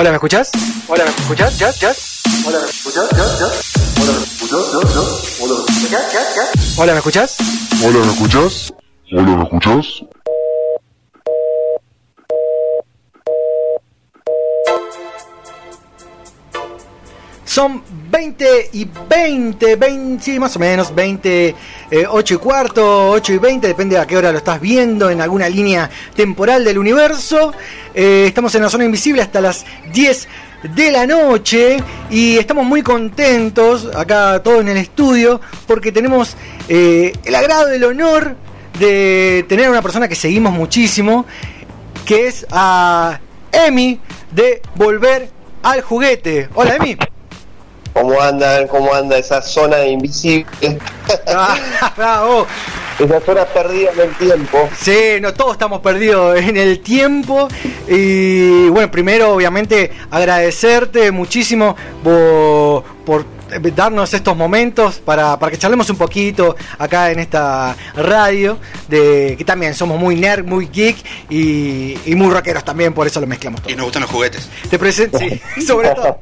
Hola, ¿me escuchás? Hola, ¿me escuchás? ¿Ya? ¿Ya? Hola, ¿me escuchás? ¿Ya? ¿Ya? Hola, ¿me escuchás? ¿Ya? ¿Ya? Hola, ¿ya? ¿Ya? ¿Ya? Hola, ¿me escuchás? Hola, ¿me escuchás? Hola, ¿me escuchás? Son 20 y 20, 20, sí, más o menos, 20, eh, 8 y cuarto, 8 y 20, depende a qué hora lo estás viendo, en alguna línea temporal del universo. Eh, estamos en la zona invisible hasta las 10 de la noche y estamos muy contentos acá todos en el estudio porque tenemos eh, el agrado, el honor de tener a una persona que seguimos muchísimo, que es a Emi de Volver al Juguete. Hola Emi. ¿Cómo andan? ¿Cómo anda esa zona invisible? Ah, bravo. esa zona perdida en el tiempo. Sí, no, todos estamos perdidos en el tiempo. Y bueno, primero, obviamente, agradecerte muchísimo por, por darnos estos momentos para, para que charlemos un poquito acá en esta radio. De que también somos muy nerd, muy geek y, y muy rockeros también, por eso lo mezclamos todo. Y nos gustan los juguetes. Te presento, sí, sobre todo.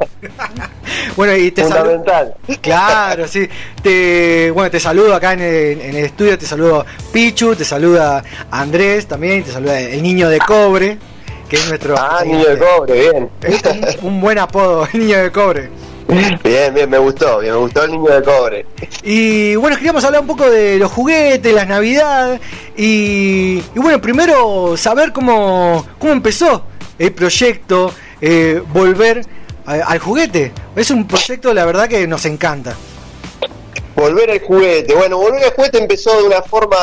bueno, y te saludo. Fundamental. Claro, sí. Te, bueno, te saludo acá en el, en el estudio, te saludo Pichu, te saluda Andrés también, te saluda el niño de cobre, que es nuestro... Ah, niño de cobre, bien. Es un, un buen apodo, el niño de cobre. Bien, bien, me gustó, bien, me gustó el niño de cobre. Y bueno, queríamos hablar un poco de los juguetes, las navidades y, y bueno, primero saber cómo, cómo empezó el proyecto eh, Volver a- al juguete. Es un proyecto, la verdad, que nos encanta. Volver al juguete. Bueno, volver al juguete empezó de una forma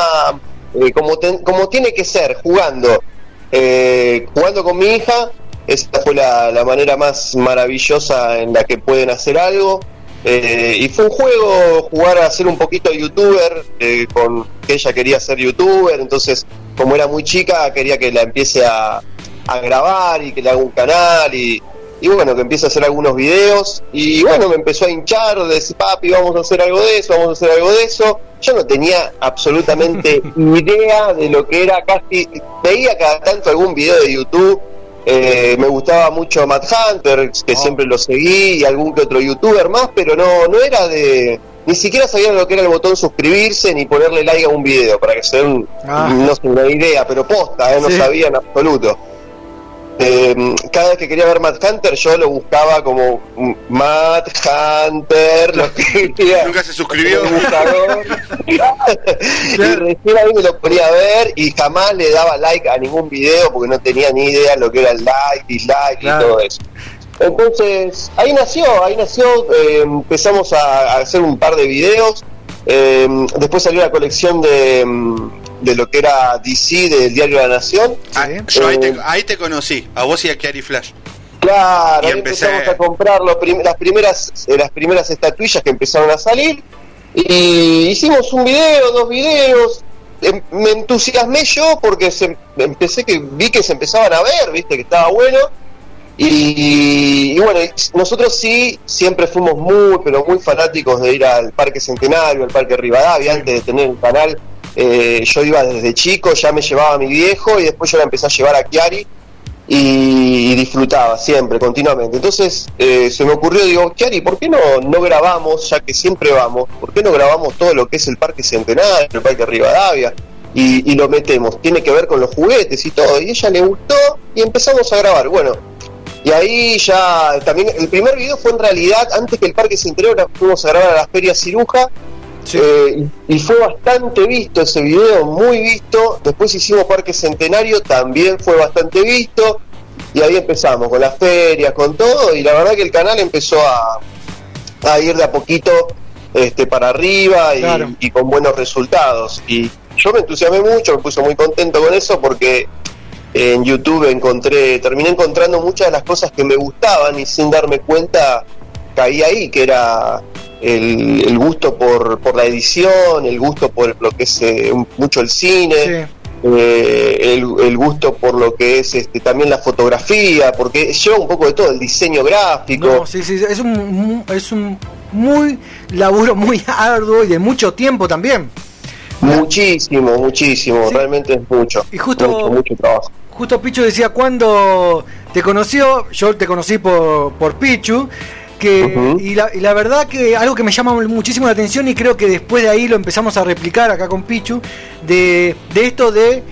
eh, como, ten- como tiene que ser, jugando. Eh, jugando con mi hija. Esa fue la, la manera más maravillosa en la que pueden hacer algo. Eh, y fue un juego jugar a ser un poquito youtuber, eh, con que ella quería ser youtuber, entonces como era muy chica quería que la empiece a, a grabar y que le haga un canal y, y bueno, que empiece a hacer algunos videos y bueno, me empezó a hinchar, de decir, papi, vamos a hacer algo de eso, vamos a hacer algo de eso. Yo no tenía absolutamente idea de lo que era casi, veía cada tanto algún video de YouTube, eh, me gustaba mucho Matt Hunter, que Oh. siempre lo seguí, y algún que otro youtuber más, pero no, no era de... Ni siquiera sabían lo que era el botón suscribirse ni ponerle like a un video, para que se den Ah. no sé, una idea, pero posta, eh, no Sí. sabía en absoluto. Eh, cada vez que quería ver Matt Hunter yo lo buscaba como Matt Hunter, lo escribía Nunca se suscribió. y recién ahí me lo ponía a ver y jamás le daba like a ningún video porque no tenía ni idea lo que era el like, dislike Claro. y todo eso. Entonces, ahí nació, ahí nació, eh, empezamos a, a hacer un par de videos, eh, después salió la colección de, mm, de lo que era DC del Diario de la Nación, Ah, yo ahí te, Eh. ahí te conocí, a vos y a Kiari Flash. Claro, Y ahí empecé- empezamos a comprar los prim- las primeras eh, las primeras estatuillas que empezaron a salir y hicimos un video, dos videos. Em- Me entusiasmé yo porque se, empecé que vi que se empezaban a ver, viste que estaba bueno. Y, y bueno, nosotros sí siempre fuimos muy, pero muy fanáticos de ir al Parque Centenario, al Parque Rivadavia, antes de tener el canal. Eh, yo iba desde chico, ya me llevaba a mi viejo y después yo la empecé a llevar a Chiari y, disfrutaba siempre, continuamente. Entonces eh, se me ocurrió, digo, Chiari, ¿por qué no, no grabamos, ya que siempre vamos, por qué no grabamos todo lo que es el Parque Centenario, el Parque Rivadavia? Y, y lo metemos, tiene que ver con los juguetes y todo. Y ella le gustó y empezamos a grabar. Bueno, y ahí ya también, el primer video fue en realidad, antes que el Parque Centenario, fuimos a grabar a la Feria Ciruja. Sí. eh, y, fue bastante visto ese video, muy visto. Después hicimos Parque Centenario, también fue bastante visto. Y ahí empezamos con las ferias, con todo. Y la verdad que el canal empezó a, a ir de a poquito este, para arriba y, Claro. y con buenos resultados. Y yo me entusiasmé mucho, me puse muy contento con eso porque en YouTube encontré, terminé encontrando muchas de las cosas que me gustaban y sin darme cuenta caí ahí, que era el, el gusto por, por la edición, el gusto por lo que es eh, mucho el cine, Sí. eh, el, el gusto por lo que es este, también la fotografía, porque lleva un poco de todo, el diseño gráfico. No, sí, sí, es un, es un muy laburo muy arduo y de mucho tiempo también. Muchísimo, muchísimo, Sí. realmente es mucho. Y justo- mucho, mucho trabajo. justo Pichu decía cuando te conoció, yo te conocí por, por Pichu, que, y, la, y la verdad que algo que me llama muchísimo la atención y creo que después de ahí lo empezamos a replicar acá con Pichu, de, de esto de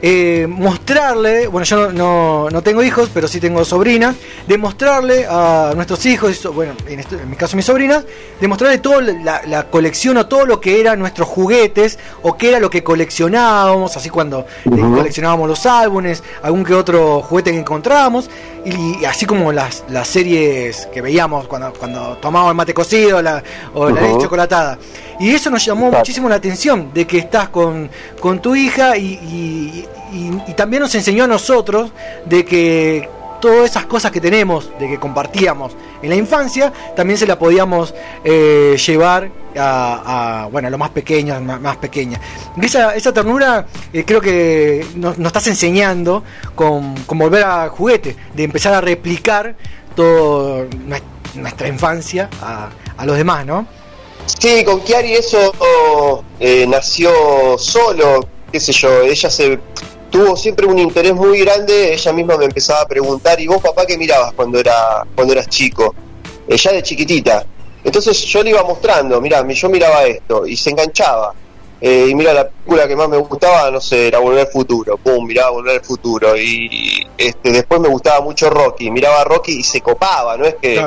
eh, mostrarle, bueno yo no, no, no tengo hijos, pero sí tengo sobrinas, de mostrarle a nuestros hijos, bueno, en, este- en mi caso mis sobrinas, de mostrarle toda la, la colección o todo lo que eran nuestros juguetes o qué era lo que coleccionábamos, así cuando eh, coleccionábamos los álbumes, algún que otro juguete que encontrábamos, y, y así como las, las series que veíamos cuando, cuando tomábamos el mate cocido la- o la leche chocolatada. Y eso nos llamó Exacto. muchísimo la atención, de que estás con, con tu hija y, y- y- y también nos enseñó a nosotros de que todas esas cosas que tenemos, de que compartíamos en la infancia, también se la podíamos eh, llevar a, a, bueno, a lo más pequeño, más, más pequeña. Y esa, esa ternura eh, creo que nos, nos estás enseñando con, con volver a juguete, de empezar a replicar toda nuestra infancia a, a los demás, ¿no? Sí, con Kiari eso eh, nació solo, qué sé yo, ella se tuvo siempre un interés muy grande, ella misma me empezaba a preguntar, ¿y vos papá qué mirabas cuando era cuando eras chico? Ella de chiquitita. Entonces yo le iba mostrando, mira, yo miraba esto y se enganchaba. Eh, y mira, la película que más me gustaba, no sé, era Volver al Futuro. Pum, miraba Volver al Futuro. Y este, después me gustaba mucho Rocky. Miraba Rocky y se copaba, ¿no es que.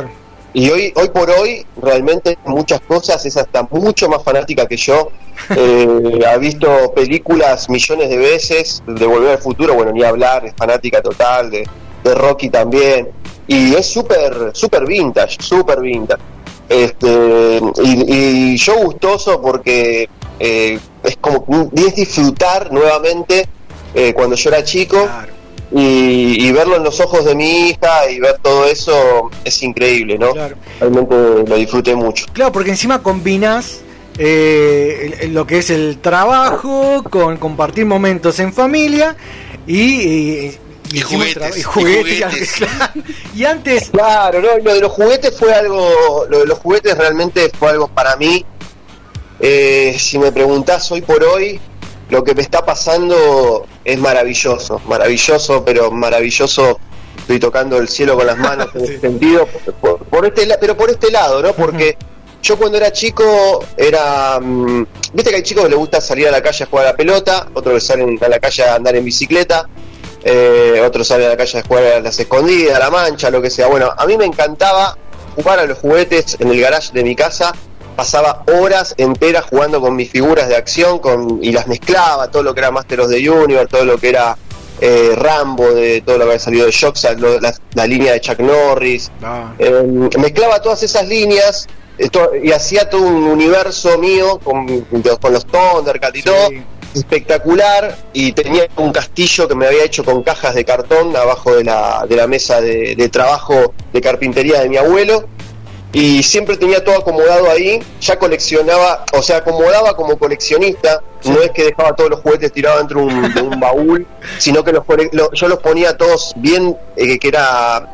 Y hoy, hoy por hoy, realmente muchas cosas es hasta mucho más fanática que yo. Eh, ha visto películas millones de veces, de Volver al Futuro, bueno, ni hablar, es fanática total, de, de Rocky también. Y es súper, súper vintage, súper vintage. Este, y, y yo gustoso porque eh, es como es disfrutar nuevamente eh, cuando yo era chico Claro, y, y verlo en los ojos de mi hija y ver todo eso es increíble, ¿no? claro. Realmente lo disfruté mucho. Claro, porque encima combinas eh, lo que es el trabajo con compartir momentos en familia y, y, juguetes, y juguetes, y juguetes. claro. Y antes, Claro, ¿no? Lo de los juguetes fue algo, lo de los juguetes realmente fue algo para mí. Eh, si me preguntás hoy por hoy, lo que me está pasando es maravilloso, maravilloso, pero maravilloso. Estoy tocando el cielo con las manos en Sí. ese sentido, por, por este, pero por este lado, ¿no? Porque yo cuando era chico era, mm, viste que hay chicos que les gusta salir a la calle a jugar a la pelota, otros que salen a la calle a andar en bicicleta, eh, otros salen a la calle a jugar a las escondidas, a la mancha, lo que sea. Bueno, a mí me encantaba jugar a los juguetes en el garage de mi casa. Pasaba horas enteras jugando con mis figuras de acción con, y las mezclaba, todo lo que era Master of the Universe, todo lo que era eh, Rambo, de todo lo que había salido de Shock, la, la línea de Chuck Norris. Ah, Eh, mezclaba todas esas líneas y hacía todo un universo mío con, con los Thundercats y sí, todo espectacular y tenía un castillo que me había hecho con cajas de cartón abajo de la, de la mesa de, de trabajo de carpintería de mi abuelo y siempre tenía todo acomodado ahí, ya coleccionaba, o sea, acomodaba como coleccionista, no es que dejaba todos los juguetes tirados dentro de un, de un baúl, sino que los, lo- yo los ponía todos bien, eh, que era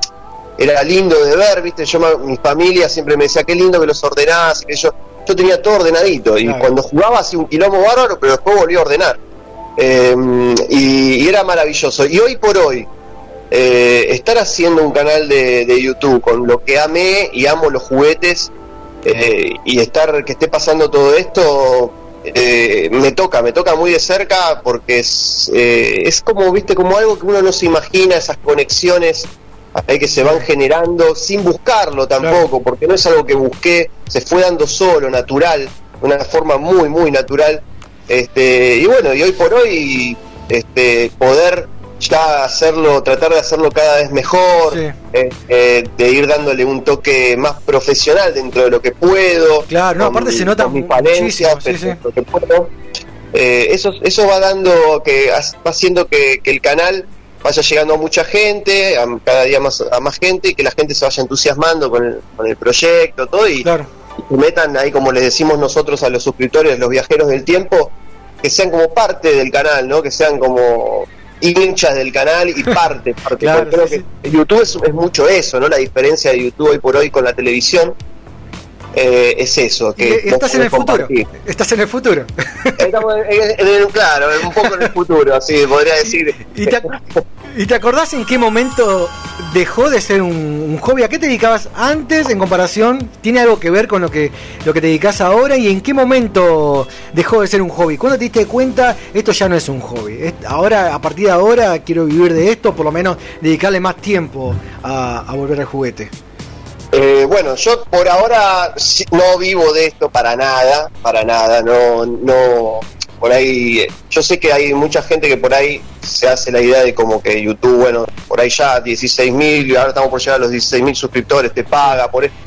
era lindo de ver, viste, yo mi familia siempre me decía qué lindo que los ordenás, que yo yo tenía todo ordenadito y cuando jugaba hacía un quilombo bárbaro, pero después volví a ordenar. Eh, y, y era maravilloso. Y hoy por hoy, eh, estar haciendo un canal de, de YouTube con lo que amé y amo los juguetes eh, y estar que esté pasando todo esto eh, me toca, me toca muy de cerca porque es, eh, es como, viste, como algo que uno no se imagina, esas conexiones que se van generando sin buscarlo tampoco, porque no es algo que busqué, se fue dando solo, natural, de una forma muy, muy natural. Este, y bueno, y hoy por hoy, este, poder ya hacerlo, tratar de hacerlo cada vez mejor, Sí. eh, eh, de ir dándole un toque más profesional dentro de lo que puedo. Claro, no, aparte se nota mis muchísimo, sí, sí. lo que puedo. Eh, eso, eso va dando, que va haciendo que, que el canal vaya llegando a mucha gente, a, cada día más a más gente, y que la gente se vaya entusiasmando con el, con el proyecto, todo, y, claro. y metan ahí, como les decimos nosotros a los suscriptores, los viajeros del tiempo, que sean como parte del canal, ¿no? Que sean como hinchas del canal y parte. Claro, Porque creo sí, que YouTube es, es mucho eso, ¿no? La diferencia de YouTube hoy por hoy con la televisión eh, es eso. Que estás en el futuro. Estás en el futuro. Estamos en- claro, un poco en el futuro, sí, podría decir. Y te, ¿Y te acordás en qué momento dejó de ser un, un hobby? ¿A qué te dedicabas antes en comparación? ¿Tiene algo que ver con lo que, lo que te dedicas ahora? ¿Y en qué momento dejó de ser un hobby? ¿Cuándo te diste cuenta esto ya no es un hobby? Ahora, a partir de ahora, quiero vivir de esto, por lo menos dedicarle más tiempo a, a volver al juguete. Eh, bueno, yo por ahora no vivo de esto para nada, para nada, no, no, por ahí, yo sé que hay mucha gente que por ahí se hace la idea de como que YouTube, bueno, por ahí ya 16 mil, ahora estamos por llegar a los 16 mil suscriptores, te paga por esto,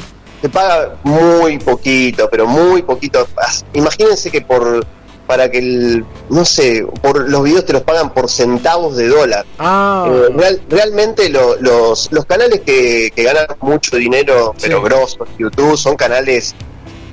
te paga muy poquito, pero muy poquito. Imagínense que por, para que el, no sé, por los videos te los pagan por centavos de dólar. Ah, Eh, real- realmente lo- los, los canales que, que ganan mucho dinero, pero Sí. grosos, YouTube, son canales,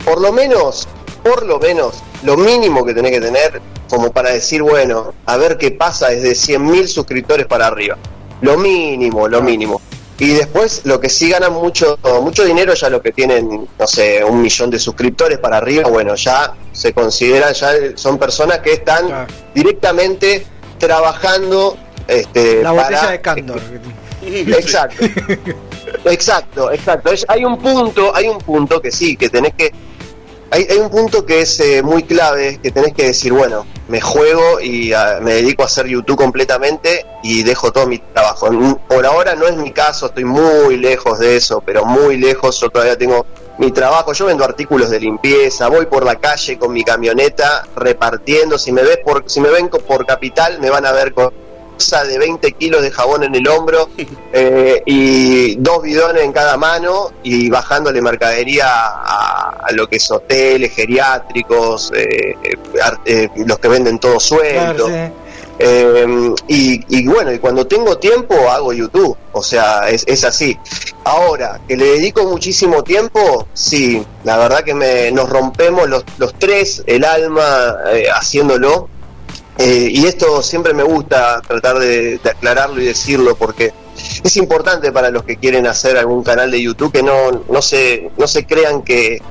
por lo menos, por lo menos, lo mínimo que tenés que tener como para decir, bueno, a ver qué pasa desde 100.000 suscriptores para arriba. Lo mínimo, lo mínimo. Y después lo que sí ganan mucho, mucho dinero, ya lo que tienen, no sé, un millón de suscriptores para arriba, bueno, ya se consideran, ya son personas que están directamente trabajando este, la botella para- de Candor. Exacto. Exacto, exacto. Es- hay un punto, hay un punto que sí, que tenés que hay, hay un punto que es eh, muy clave, que tenés que decir, bueno, me juego y ah, me dedico a hacer YouTube completamente y dejo todo mi trabajo. Por ahora no es mi caso, estoy muy lejos de eso, pero muy lejos, yo todavía tengo mi trabajo, yo vendo artículos de limpieza, voy por la calle con mi camioneta repartiendo, si me ves por, si me ven por capital me van a ver con bolsa de 20 kilos de jabón en el hombro eh, y dos bidones en cada mano y bajándole mercadería a, a lo que es hoteles, geriátricos, eh, eh, los que venden todo suelto. Claro, sí. Eh, y, y bueno, y cuando tengo tiempo hago YouTube, o sea, es, es así. Ahora, que le dedico muchísimo tiempo, sí, la verdad que me, nos rompemos los, los tres el alma eh, haciéndolo. Eh, y esto siempre me gusta tratar de, de aclararlo y decirlo porque es importante para los que quieren hacer algún canal de YouTube que no, no, se, no se crean que,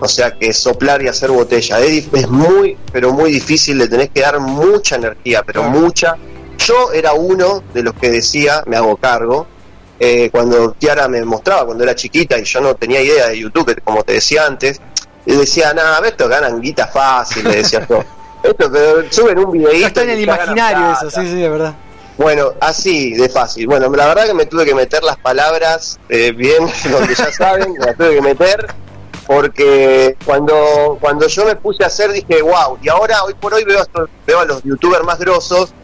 o sea, que soplar y hacer botella. Es, es muy, pero muy difícil, le tenés que dar mucha energía, pero mucha. Yo era uno de los que decía, me hago cargo, eh, cuando Tiara me mostraba cuando era chiquita y yo no tenía idea de YouTube, como te decía antes, y decía, nada, esto ganan guita fácil, le decía yo. Esto, pero suben un videíto. Está en el imaginario eso, plata". sí, sí, de verdad. Bueno, así de fácil. Bueno, la verdad que me tuve que meter las palabras eh, bien, donde ya saben, me las tuve que meter, porque cuando, cuando yo me puse a hacer dije, wow, y ahora hoy por hoy veo a, estos- veo a los youtubers más grosos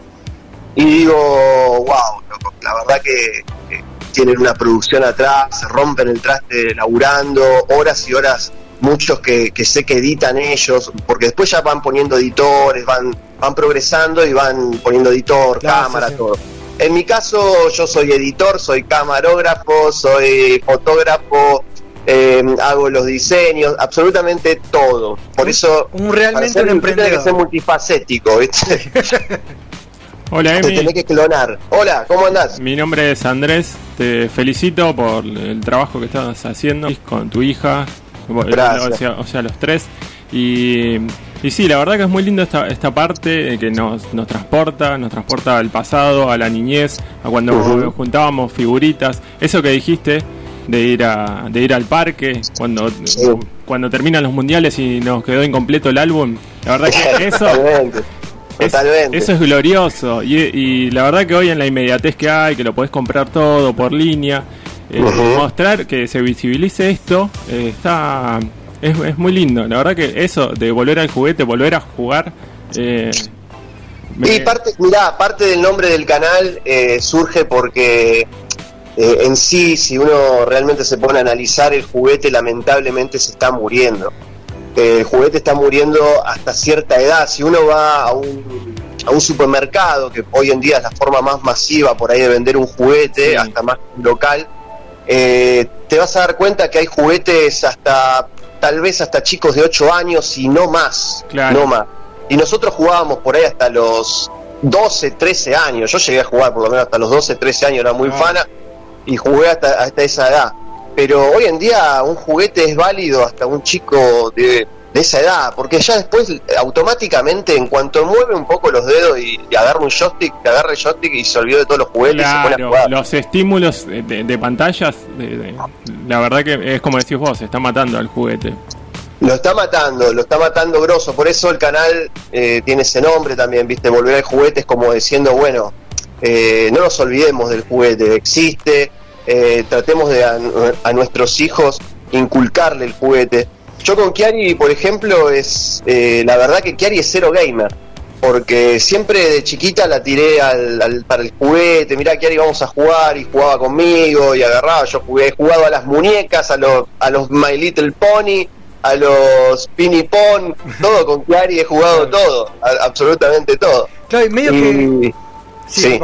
y digo, wow, loco, la verdad que, que tienen una producción atrás, se rompen el traste laburando, horas y horas, muchos que, que sé que editan ellos, porque después ya van poniendo editores, van, van progresando y van poniendo editor, Claro, cámara, sí, sí. todo. En mi caso, yo soy editor, soy camarógrafo, soy fotógrafo, eh, hago los diseños, absolutamente todo. Por eso, Un para realmente ser un tenés que ser emprendedor. multifacético, ¿viste? Hola Te tenés Emi, que clonar. Hola, ¿cómo andás? mi nombre es Andrés, te felicito por el trabajo que estás haciendo con tu hija, Gracias. o sea, o sea, los tres. Y, y sí, la verdad que es muy lindo esta, esta parte eh, que nos, nos transporta, nos transporta al pasado, a la niñez, a cuando Ujú. juntábamos figuritas. Eso que dijiste de ir a, de ir al parque, cuando, Sí. cuando terminan los mundiales y nos quedó incompleto el álbum, la verdad que eso... Es- eso es glorioso. Y, y la verdad que hoy en la inmediatez que hay, que lo podés comprar todo por línea, eh, mostrar que se visibilice esto, eh, está es, es muy lindo. La verdad que eso de volver al juguete, volver a jugar. eh, me- Y parte, mirá, parte del nombre del canal eh, surge porque eh, en sí, si uno realmente se pone a analizar, el juguete lamentablemente se está muriendo. El juguete está muriendo hasta cierta edad. Si uno va a un, a un supermercado, que hoy en día es la forma más masiva por ahí de vender un juguete, Sí. hasta más local, eh, te vas a dar cuenta que hay juguetes hasta, tal vez hasta chicos de 8 años y no más. Claro. No más. Y nosotros jugábamos por ahí hasta los 12, 13 años. Yo llegué a jugar por lo menos hasta los 12, 13 años, era muy Ah. fana y jugué hasta, hasta esa edad. Pero hoy en día un juguete es válido hasta un chico de de esa edad, porque ya después automáticamente en cuanto mueve un poco los dedos y, y agarra un joystick, agarra el joystick y se olvidó de todos los juguetes y se pone a Claro, jugar. los estímulos de, pantallas, de- de- la verdad que es como decís vos, se está matando al juguete. Lo está matando, lo está matando grosso, por eso el canal eh, tiene ese nombre también, viste, volver al juguete es como diciendo, bueno, eh, no nos olvidemos del juguete, existe, eh, tratemos de a, a nuestros hijos inculcarle el juguete. Yo con Kiari, por ejemplo, es eh, la verdad que Kiari es cero gamer, porque siempre de chiquita la tiré al, al- para el juguete, mirá Kiari vamos a jugar y jugaba conmigo y agarraba, yo jugué, he jugado a las muñecas, a los, a los My Little Pony, a los Pini Pon, todo con Kiari he jugado todo, a- absolutamente todo. Claro, y medio que. Sí, sí.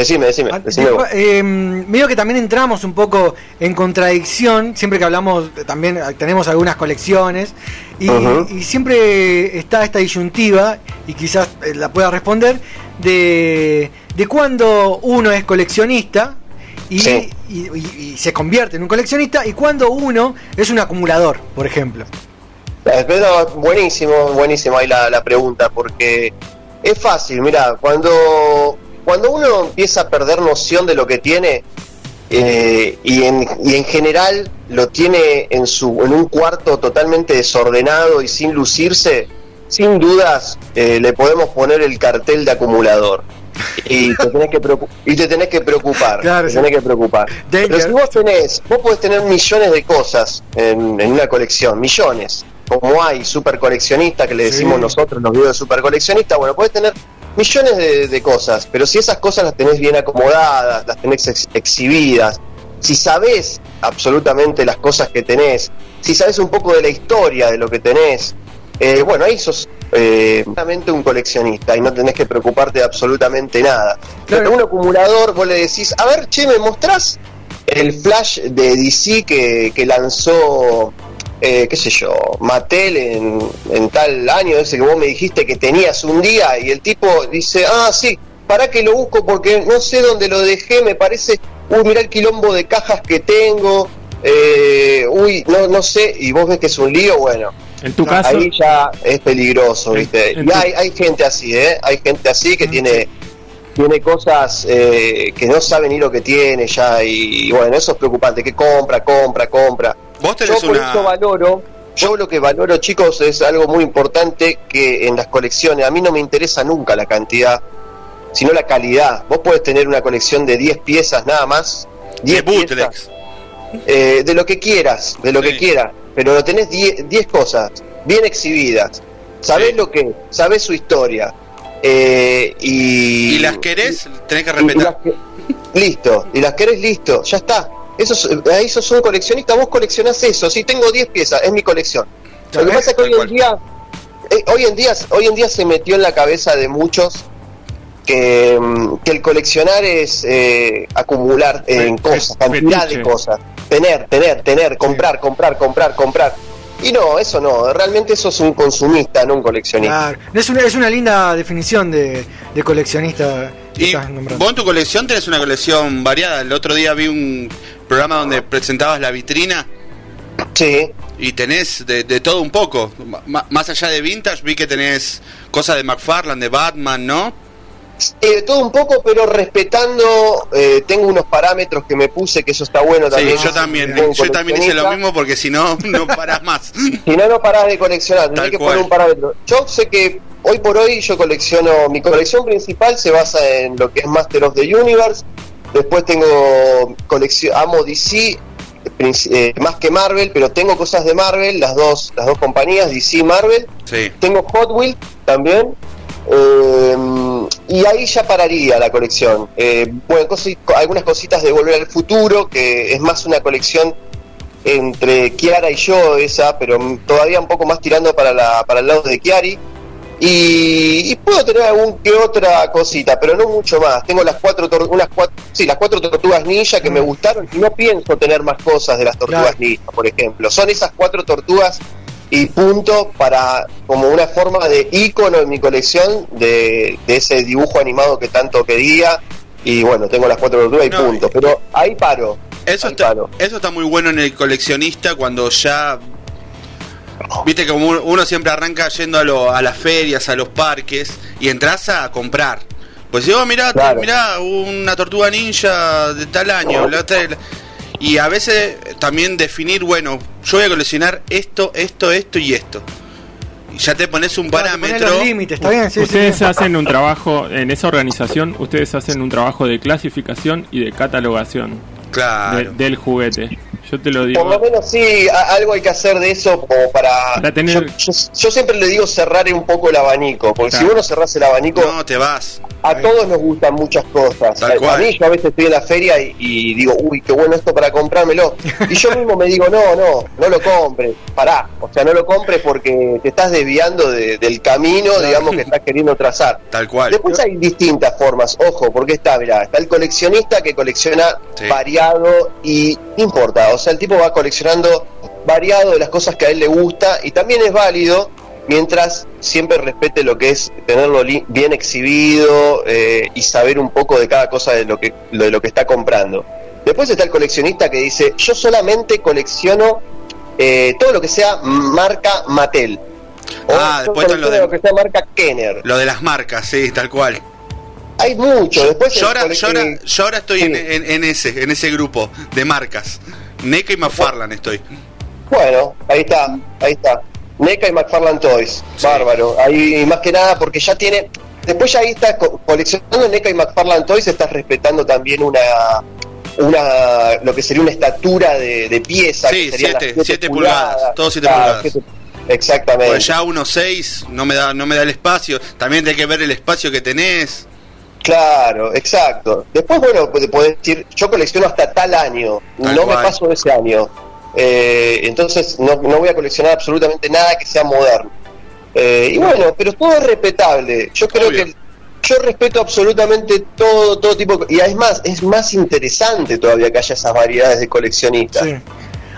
Decime, decime, decime eh, medio que también entramos un poco en contradicción, siempre que hablamos, eh, también eh, tenemos algunas colecciones, y, siempre está esta disyuntiva, y quizás eh, la pueda responder, de, de cuando uno es coleccionista y, Sí. y- se convierte en un coleccionista, y cuando uno es un acumulador, por ejemplo. Eh, pero buenísimo, buenísimo ahí la, la pregunta, porque es fácil, mira, cuando, cuando uno empieza a perder noción de lo que tiene, eh, y, en, y en general lo tiene en, su, en un cuarto totalmente desordenado y sin lucirse, sin dudas eh, le podemos poner el cartel de acumulador. Y te tenés que, y te tenés que preocupar. Claro, te tenés que preocupar. Danger. Pero si vos tenés, vos podés tener millones de cosas en, en una colección, millones. Como hay super coleccionista que le Sí. decimos nosotros los videos de super coleccionista, bueno, podés tener millones de, de cosas, pero si esas cosas las tenés bien acomodadas, las tenés ex- exhibidas, si sabés absolutamente las cosas que tenés, si sabés un poco de la historia de lo que tenés, eh, bueno, ahí sos eh, un coleccionista y no tenés que preocuparte de absolutamente nada. Claro. Pero un acumulador, vos le decís, a ver, che, ¿me mostrás el flash de DC que, que lanzó, eh, qué sé yo, Mattel en, en tal año, ese que vos me dijiste que tenías un día? Y el tipo dice, ah, sí, para que lo busco porque no sé dónde lo dejé, me parece, uy, mirá el quilombo de cajas que tengo, eh, uy, no, no sé, y vos ves que es un lío, bueno. En tu caso, Ahí ya es peligroso, ¿viste? en Y hay, hay gente así, ¿eh? Hay gente así que Mm, tiene tiene cosas eh, que no sabe ni lo que tiene ya y, y bueno, eso es preocupante, que compra, compra, compra. Vos Yo por eso valoro, yo lo que valoro, chicos, es algo muy importante que en las colecciones, a mí no me interesa nunca la cantidad, sino la calidad. Vos podés tener una colección de 10 piezas nada más, De 10 piezas, bootlegs. eh, de lo que quieras, de lo Sí. que quieras, pero lo tenés 10 10 cosas bien exhibidas. Sabés Sí. lo que, sabés su historia. eh, y, Y las querés, tenés que y- y las respetar. que- listo, y las querés listo, ya está. Eso es- ahí sos un coleccionista, vos coleccionás eso. Si tengo 10 piezas, es mi colección. Lo que pasa es que hoy en día, eh, hoy en día, hoy en día se metió en la cabeza de muchos que, mm, que el coleccionar es eh, acumular eh, en cosas, cantidad de cosas, tener, tener, tener, comprar, comprar, comprar, comprar. Y no, eso no, realmente eso es un consumista, no un coleccionista. Es, una, es una linda definición de, de coleccionista Y vos en tu colección tenés una colección variada. El otro día vi un programa donde presentabas la vitrina Sí, y tenés de, de todo un poco. M- más allá de vintage, vi que tenés cosas de McFarlane, de Batman, ¿no? Eh, todo un poco, pero respetando, eh, tengo unos parámetros que me puse, que eso está bueno también. sí, yo también. Yo también hice lo mismo porque si no, no parás más. Si no, no parás de coleccionar, Tal tenés que cual. poner un parámetro. Yo sé que hoy por hoy yo colecciono, mi colección principal se basa en lo que es Master of the Universe, después tengo colección, amo DC, eh, más que Marvel, pero tengo cosas de Marvel, las dos, las dos compañías, DC y Marvel, Sí. tengo Hot Wheels también. eh, y ahí ya pararía la colección. Eh, bueno, algunas cositas de Volver al Futuro, que es más una colección entre Kiara y yo, esa, pero mm, todavía un poco más tirando para, la, para el lado de Kiari. Y, y puedo tener algún que otra cosita, pero no mucho más. Tengo las cuatro, unas cuatro, sí, las cuatro tortugas ninja que me gustaron y no pienso tener más cosas de las tortugas Claro. ninja, por ejemplo. Son esas cuatro tortugas y punto para como una forma de ícono en mi colección de, de ese dibujo animado que tanto quería. Y bueno, tengo las cuatro tortugas y No, punto. Pero ahí paro. Eso ahí está, paro. eso está muy bueno en el coleccionista cuando ya Viste como uno- siempre arranca yendo a, lo- a las ferias, a los parques y entras a comprar. Pues si vos mirá, Claro. mirá una tortuga ninja de tal año, la y a veces también definir, bueno, yo voy a coleccionar esto, esto, esto y esto. Y ya te pones un Claro, parámetro. límites, está bien, sí, sí, ustedes sí. hacen un trabajo, en esa organización, ustedes hacen un trabajo de clasificación y de catalogación Claro. de- del juguete. Yo te lo digo. Por lo menos sí, a- algo hay que hacer de eso como para... Para tener- yo, yo- yo siempre le digo cerrar un poco el abanico, porque Claro. si vos no cerrás el abanico, No, te vas. A todos nos gustan muchas cosas. A- mí yo a veces estoy en la feria y, y digo, uy, qué bueno esto para comprármelo. Y yo mismo me digo, no, no, no lo compres, pará. O sea, no lo compres porque te estás desviando de- del camino, digamos, que estás queriendo trazar. Tal cual. Después hay distintas formas, ojo, porque está, mirá, está el coleccionista que colecciona Sí. variado y no importa, o sea, el tipo va coleccionando variado de las cosas que a él le gusta y también es válido mientras siempre respete lo que es tenerlo bien exhibido eh, y saber un poco de cada cosa de lo que lo- de lo que está comprando. Después está el coleccionista que dice, yo solamente colecciono eh, todo lo que sea marca Mattel. O Ah, después lo de- lo que sea marca Kenner. Lo de las marcas, sí, tal cual. Hay mucho. Después Yo ahora, yo ahora, yo ahora estoy sí. en, en- en ese, en ese grupo de marcas. NECA y McFarlane estoy. Bueno, ahí está, ahí está. NECA y McFarland Toys, Sí. bárbaro. Ahí más que nada porque ya tiene. Después ya ahí está co- coleccionando NECA y McFarland Toys, estás respetando también una una lo que sería una estatura de, de pieza. Sí, que serían las siete, siete siete pulgadas, todo siete pulgadas. siete- exactamente. Pues ya 1.6 no me da no me da el espacio. También hay que ver el espacio que tenés. Claro, exacto. Después, bueno, podés decir, yo colecciono hasta tal año, no cual. me paso de ese año. Eh, entonces, no, no voy a coleccionar absolutamente nada que sea moderno. Eh, y bueno, pero todo es respetable. Yo creo Obvio. que yo respeto absolutamente todo, todo tipo. Y es más, es más interesante todavía que haya esas variedades de coleccionistas. Sí.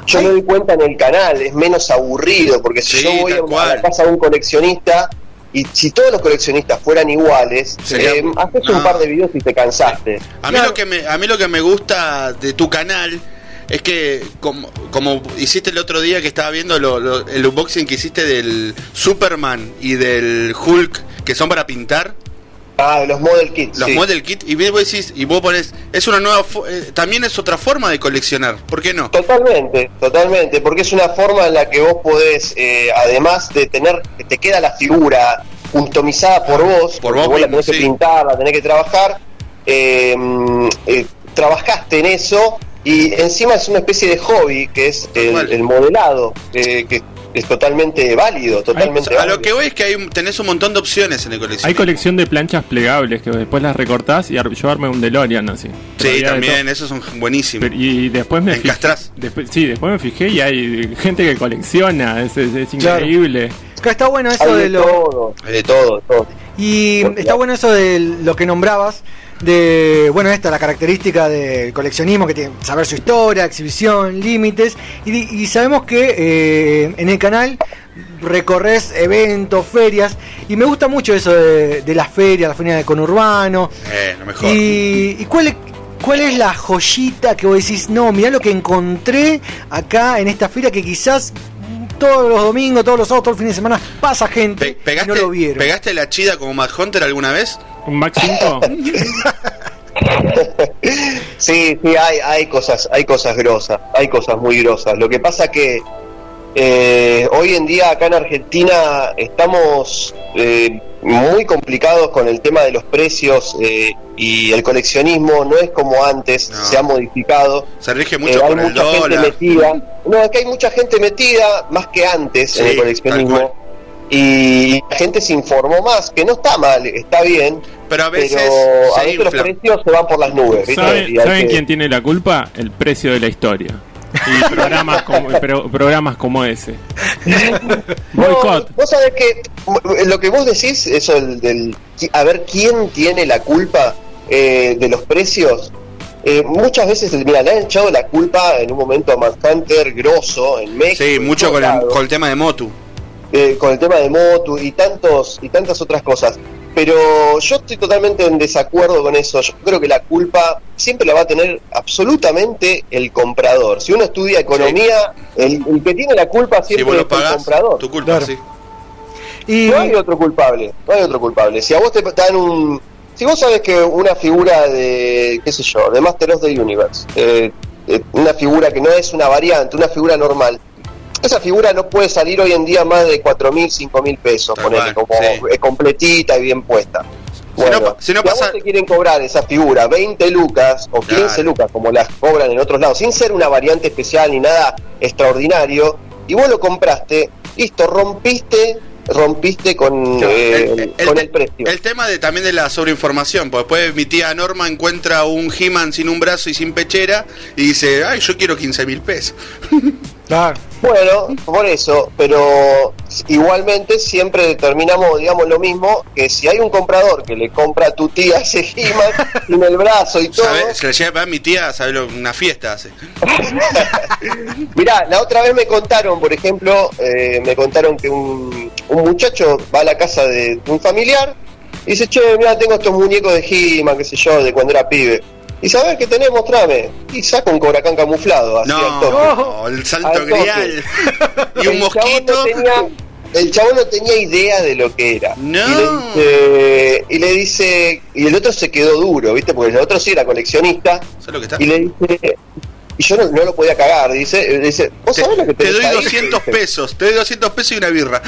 Yo Ay. me doy cuenta en el canal, es menos aburrido, porque si Sí, yo voy a, una- a la casa de un coleccionista y si todos los coleccionistas fueran iguales, Sería- eh, haces un par de videos y te cansaste. A mí Claro. lo que me a mí lo que me gusta de tu canal es que como, como hiciste el otro día que estaba viendo lo- lo- el unboxing que hiciste del Superman y del Hulk que son para pintar Ah, los model kits. los sí. model kit y vos decís y vos pones es una nueva eh, también es otra forma de coleccionar ¿por qué no? Totalmente, totalmente, porque es una forma en la que vos podés, eh, además de tener, que te queda la figura customizada por vos, Por vos vos la tenés que sí. pintar, la tenés que trabajar, eh, trabajaste en eso y encima es una especie de hobby que es el, modelado, eh, que es totalmente válido, totalmente a válido. lo que voy es que hay tenés un montón de opciones en el colección Hay colección de planchas plegables que después las recortás y ar- yo armé un DeLorean así. sí también esos son buenísimos Y después me fijé, Encastrás. después, sí, después me fijé y hay gente que colecciona, es, es- es Claro. increíble. Acá está bueno eso Hay de de lo. todo, hay de todo, de todo. Y Porque está bueno eso de lo que nombrabas, de, bueno, esta, la característica del coleccionismo, que tiene saber su historia, exhibición, límites, y, y sabemos que eh, en el canal recorres eventos, ferias, y me gusta mucho eso de, de las ferias, la feria de conurbano, eh, lo mejor y, y cuál es... ¿Cuál es la joyita que vos decís, no, mirá lo que encontré acá en esta feria que quizás todos los domingos, todos los sábados, todo el fin de semana pasa gente Pe- y pegaste, no lo vieron? ¿Pegaste la chida como Mad Hunter alguna vez? ¿Un Max 5? Sí, sí, hay, hay cosas, hay cosas grosas, hay cosas muy grosas. Lo que pasa que eh, hoy en día acá en Argentina estamos eh, muy complicados con el tema de los precios eh, y el coleccionismo no es como antes, No. se ha modificado. Se rige Eh, mucho hay por el mucha gente metida. No, es que hay mucha gente metida más que antes en el tal coleccionismo. Y la gente se informó más, que no está mal, está bien, Pero a veces pero a veces los precios se van por las nubes. ¿Saben, que- quién tiene la culpa? El precio de la historia. Y programas como, pro- programas como ese. Boicot. No, vos sabés que m- lo que vos decís, eso del, del- a ver quién tiene la culpa eh, de los precios. eh, muchas veces, mira, le han echado la culpa en un momento a Manhunter grosso en México. Sí, mucho el, con el tema de Motu. Eh, con el tema de Motu y tantos y tantas otras cosas. pero yo estoy totalmente en desacuerdo con eso. Yo creo que la culpa siempre la va a tener absolutamente el comprador. Si uno estudia economía, el, el que tiene la culpa Si siempre es el comprador. tu culpa, Claro. sí. Y No hay otro culpable, no hay otro culpable. Si a vos te dan un... Si vos sabes que una figura de, qué sé yo, de Master of the Universe, eh, eh, una figura que no es una variante, una figura normal, esa figura no puede salir hoy en día más de cuatro mil, cinco mil pesos, Tal ponele, cual, como sí. completita y bien puesta. Si no pa- si no pasa- vos te quieren cobrar esa figura 20 lucas o 15 Claro. lucas, como las cobran en otros lados, sin ser una variante especial ni nada extraordinario, y vos lo compraste, listo, rompiste rompiste con, Claro, eh, con te- el precio. el tema de también de la sobreinformación, porque después mi tía Norma encuentra un He-Man sin un brazo y sin pechera y dice, ay, yo quiero 15 mil pesos. claro. Bueno, por eso, pero igualmente siempre determinamos, digamos, lo mismo, que si hay un comprador que le compra a tu tía ese He-Man sin el brazo y todo, ¿Sabe? Se le lleva a mi tía, ¿sabe lo- una fiesta hace. Mirá, la otra vez me contaron, por ejemplo, eh, me contaron que un, un muchacho va a la casa de un familiar y dice, che, mira, tengo estos muñecos de He-Man, qué sé yo, de cuando era pibe. Y sabes qué tenés, mostrame. Y saca un cobracán camuflado, así al toque. No, el salto grial. y un El chabón mosquito. no tenía- el chabón no tenía idea de lo que era. No. Y le, dice, y le dice, y el otro se quedó duro, ¿viste? Porque el otro sí era coleccionista. ¿Sabes lo que está? Y le dice, y yo no, no lo podía cagar, dice, dice, ¿vos Te, sabés lo que te tenés doy ahí? 200 Dice. pesos, te doy 200 pesos y una birra.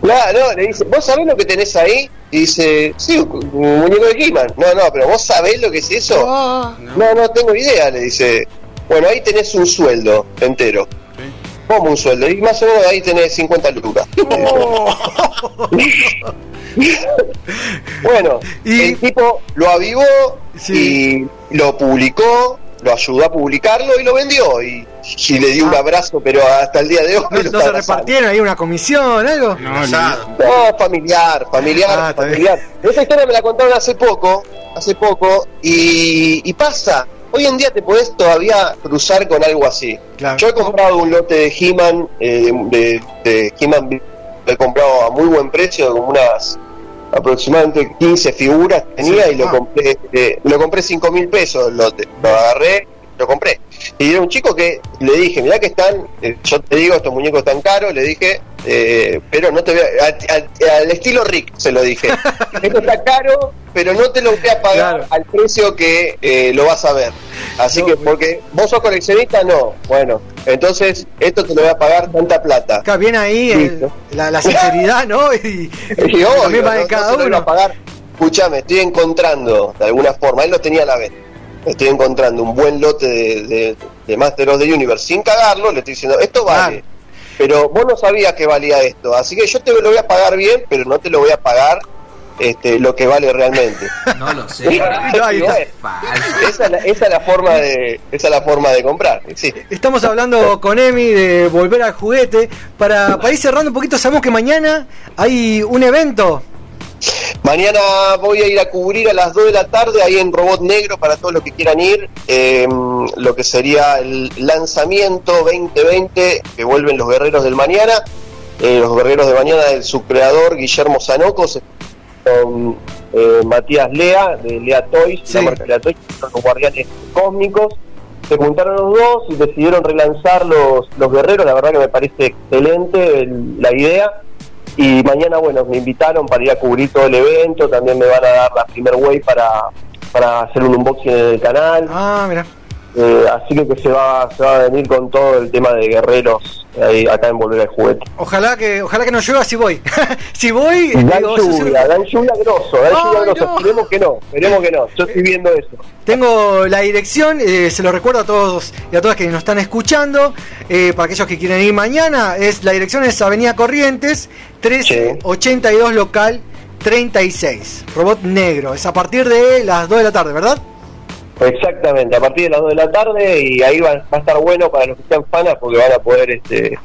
Claro, no, le dice, ¿vos sabés lo que tenés ahí? Y dice, sí, un muñeco de He-Man. No, no, pero ¿vos sabés lo que es eso? No, no tengo idea, le dice. Bueno, ahí tenés un sueldo entero. ¿Cómo un sueldo? Y más o menos ahí tenés 50 lucas. bueno, Y- el tipo lo avivó Sí. y lo publicó, lo ayudó a publicarlo y lo vendió. Y, y le dio un Ah. abrazo, pero hasta el día de hoy ¿No, lo no está se repartieron ahí una comisión, algo? No, familiar, familiar, Ah, familiar. Esa historia me la contaron hace poco, hace poco, y, y pasa. Hoy en día te podés todavía cruzar con algo así. Claro. Yo he comprado un lote de He-Man, eh, de, de He-Man, lo he comprado a muy buen precio, como unas aproximadamente 15 figuras tenía Sí, y lo ah. compré eh, lo compré 5 mil pesos el lote. Lo agarré, lo compré. Y era un chico que le dije, mirá que están, eh, yo te digo, estos muñecos están caros, le dije, eh, pero no te voy a, a- a- al estilo Rick se lo dije. Esto está caro, pero no te lo voy a pagar Claro. al precio que eh, lo vas a ver. Así No, que, porque vos sos coleccionista, no. Bueno, entonces esto te lo voy a pagar tanta plata. Acá viene ahí el- la, la sinceridad, ¿no? Y, Y obvio, de no- cada no se lo uno. a pagar. Escuchame, estoy encontrando de alguna forma, él lo tenía a la vez. Estoy encontrando un buen lote de, de, de Master of the Universe sin cagarlo. Le estoy diciendo, esto vale. Pero vos no sabías que valía esto. Así que yo te lo voy a pagar bien, pero no te lo voy a pagar este, lo que vale realmente. No lo sé. Falso. esa, es la, esa es la forma de esa es la forma de comprar. Sí. Estamos hablando con Emi de volver al juguete. Para, para ir cerrando un poquito, sabemos que mañana hay un evento. Mañana voy a ir a cubrir a las 2 de la tarde ahí en Robot Negro para todos los que quieran ir. eh, lo que sería el lanzamiento 2020 que vuelven los guerreros del mañana. Eh, los guerreros de mañana del su creador Guillermo Zanocos con eh, Matías Lea de Lea Toys, Sí. la marca Lea Toys, son los guardianes cósmicos. Se juntaron los dos y decidieron relanzar los, los guerreros. La verdad que me parece excelente el- la idea. Y mañana, bueno, me invitaron para ir a cubrir todo el evento. También me van a dar la primer way para, para hacer un unboxing en el canal. Ah, mira. Eh, así que, que se, va, se va a venir con todo el tema de guerreros ahí, acá en Volver al Juguete. Ojalá que, ojalá que no llueva si voy. si voy, Dan digo, sí- lluvia, dan lluvia grosso, dan lluvia grosso. no. Esperemos que no, esperemos que no. Yo estoy viendo eso. Tengo la dirección, eh, se lo recuerdo a todos y a todas que nos están escuchando. eh, para aquellos que quieren ir mañana, es la dirección es Avenida Corrientes, 1382 local 36. Robot negro. Es a partir de las 2 de la tarde, ¿verdad? Exactamente, a partir de las 2 de la tarde y ahí va, va a estar bueno para los que sean fanas porque van a poder este,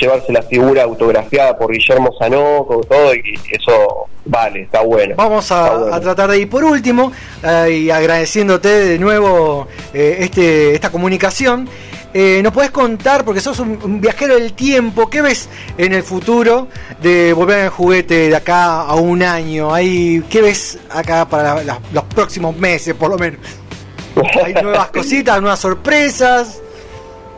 llevarse la figura autografiada por Guillermo Sanoco, todo, y eso vale, está bueno. Vamos a, Está bueno. a tratar de ir por último, eh, y agradeciéndote de nuevo eh, este, esta comunicación. eh, nos podés contar, porque sos un, un viajero del tiempo, ¿qué ves en el futuro de volver al juguete de acá a un año? Hay, ¿Qué ves acá para la- la- los próximos meses, por lo menos? ¿Hay nuevas cositas, nuevas sorpresas?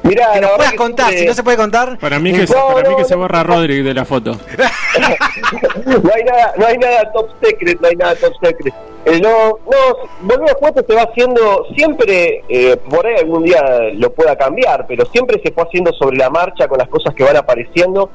Mirá, Que nos puedas que contar, si no se puede contar. Para mí que, se, No, no, borra Rodri de la foto. no hay nada, no hay nada top secret, no hay nada top secret. Eh, no, no, volver a juguete se va haciendo siempre, eh, por ahí algún día lo pueda cambiar, pero siempre se fue haciendo sobre la marcha con las cosas que van apareciendo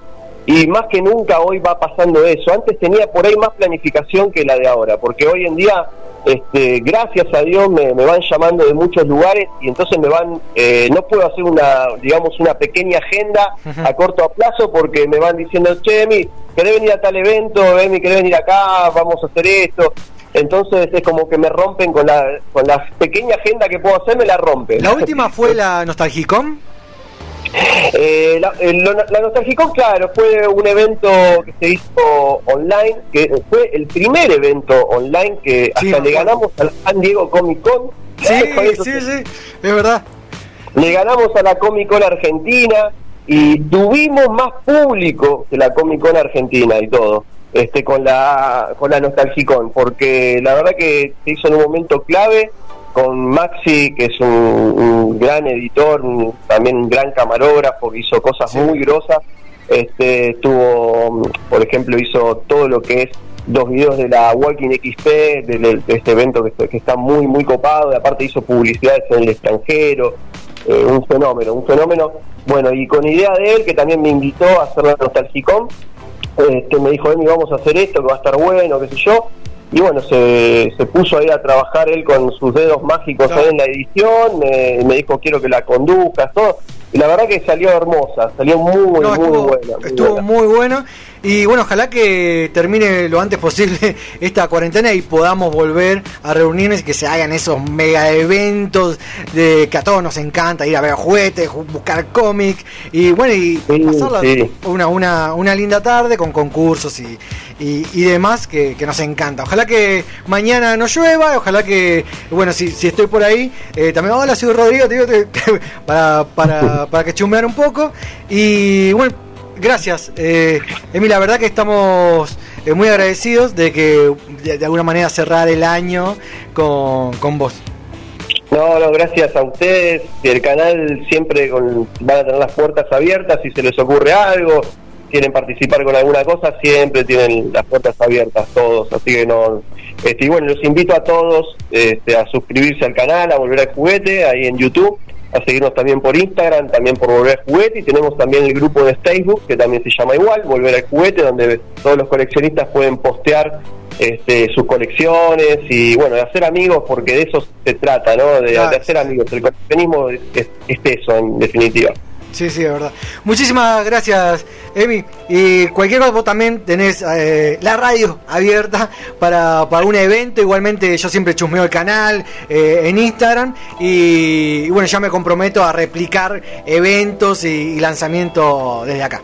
y más que nunca hoy va pasando eso. Antes tenía por ahí más planificación que la de ahora, porque hoy en día, este, gracias a Dios, me, me van llamando de muchos lugares y entonces me van, eh, no puedo hacer una, digamos, una pequeña agenda a corto plazo porque me van diciendo, che, Emi, ¿querés venir a tal evento? Emi, ¿querés venir acá? Vamos a hacer esto. Entonces es como que me rompen con la, con la pequeña agenda que puedo hacer, me la rompen. La última fue la Nostalgicom. Eh, la, la Nostalgicon, claro, fue un evento que se hizo online, que fue el primer evento online que hasta le ganamos al San Diego Comic Con. Sí, sí, sí, es verdad. Le ganamos a la Comic Con Argentina y tuvimos más público que la Comic Con Argentina y todo. Este, con la con la Nostalgicon, porque la verdad que se hizo en un momento clave con Maxi, que es un, un gran editor, un- también un gran camarógrafo, que hizo cosas Sí. muy grosas. Este, tuvo, por ejemplo, hizo todo lo que es dos videos de la Walking XP, de, de- de este evento que, está- que está muy, muy copado, y aparte hizo publicidades en el extranjero, eh, un fenómeno, un fenómeno. Bueno, y con idea de él, que también me invitó a hacer la Nostalgicon, este, me dijo, Emi, vamos a hacer esto, que va a estar bueno, qué sé yo. Y bueno, se, se puso ahí a trabajar él con sus dedos mágicos Claro. ahí en la edición, me, me dijo, quiero que la conduzcas, todo. La verdad que salió hermosa, salió muy, No, muy estuvo, buena. muy estuvo buena. muy bueno. Y bueno, ojalá que termine lo antes posible esta cuarentena y podamos volver a reunirnos y que se hagan esos mega eventos de que a todos nos encanta ir a ver juguetes, ju- buscar cómics y bueno, y Sí, pasarla sí. una, una, una linda tarde con concursos y, y, y demás que, que nos encanta. Ojalá que mañana no llueva, ojalá que, bueno, si, si estoy por ahí, eh, también, hola, soy Rodrigo, te digo, te- para, para, para que chumbear un poco. Y bueno, gracias. Eh, Emi, la verdad que estamos eh, muy agradecidos de que de, alguna manera cerrar el año con, con vos. No, no, gracias a ustedes. El canal siempre con, van a tener las puertas abiertas. Si se les ocurre algo, quieren participar con alguna cosa, siempre tienen las puertas abiertas todos. Así que no. Este, y bueno, los invito a todos este, a suscribirse al canal, a volver al juguete, ahí en YouTube, a seguirnos también por Instagram, también por Volver al Juguete. Y tenemos también el grupo de Facebook, que también se llama igual, Volver al Juguete, donde todos los coleccionistas pueden postear este, sus colecciones y bueno, de hacer amigos, porque de eso se trata, ¿no? De, Claro. de hacer amigos. El coleccionismo es, es- es eso, en definitiva. Sí, sí, de verdad. Muchísimas gracias, Emi. Y cualquier cosa, vos también tenés eh, la radio abierta para, para un evento. Igualmente, yo siempre chusmeo el canal eh, en Instagram. Y, y bueno, ya me comprometo a replicar eventos y, y lanzamientos desde acá.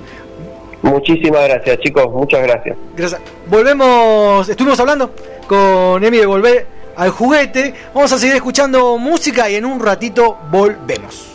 Muchísimas gracias, chicos, muchas gracias. Gracias. Volvemos, estuvimos hablando con Emi de volver al juguete. Vamos a seguir escuchando música y en un ratito volvemos.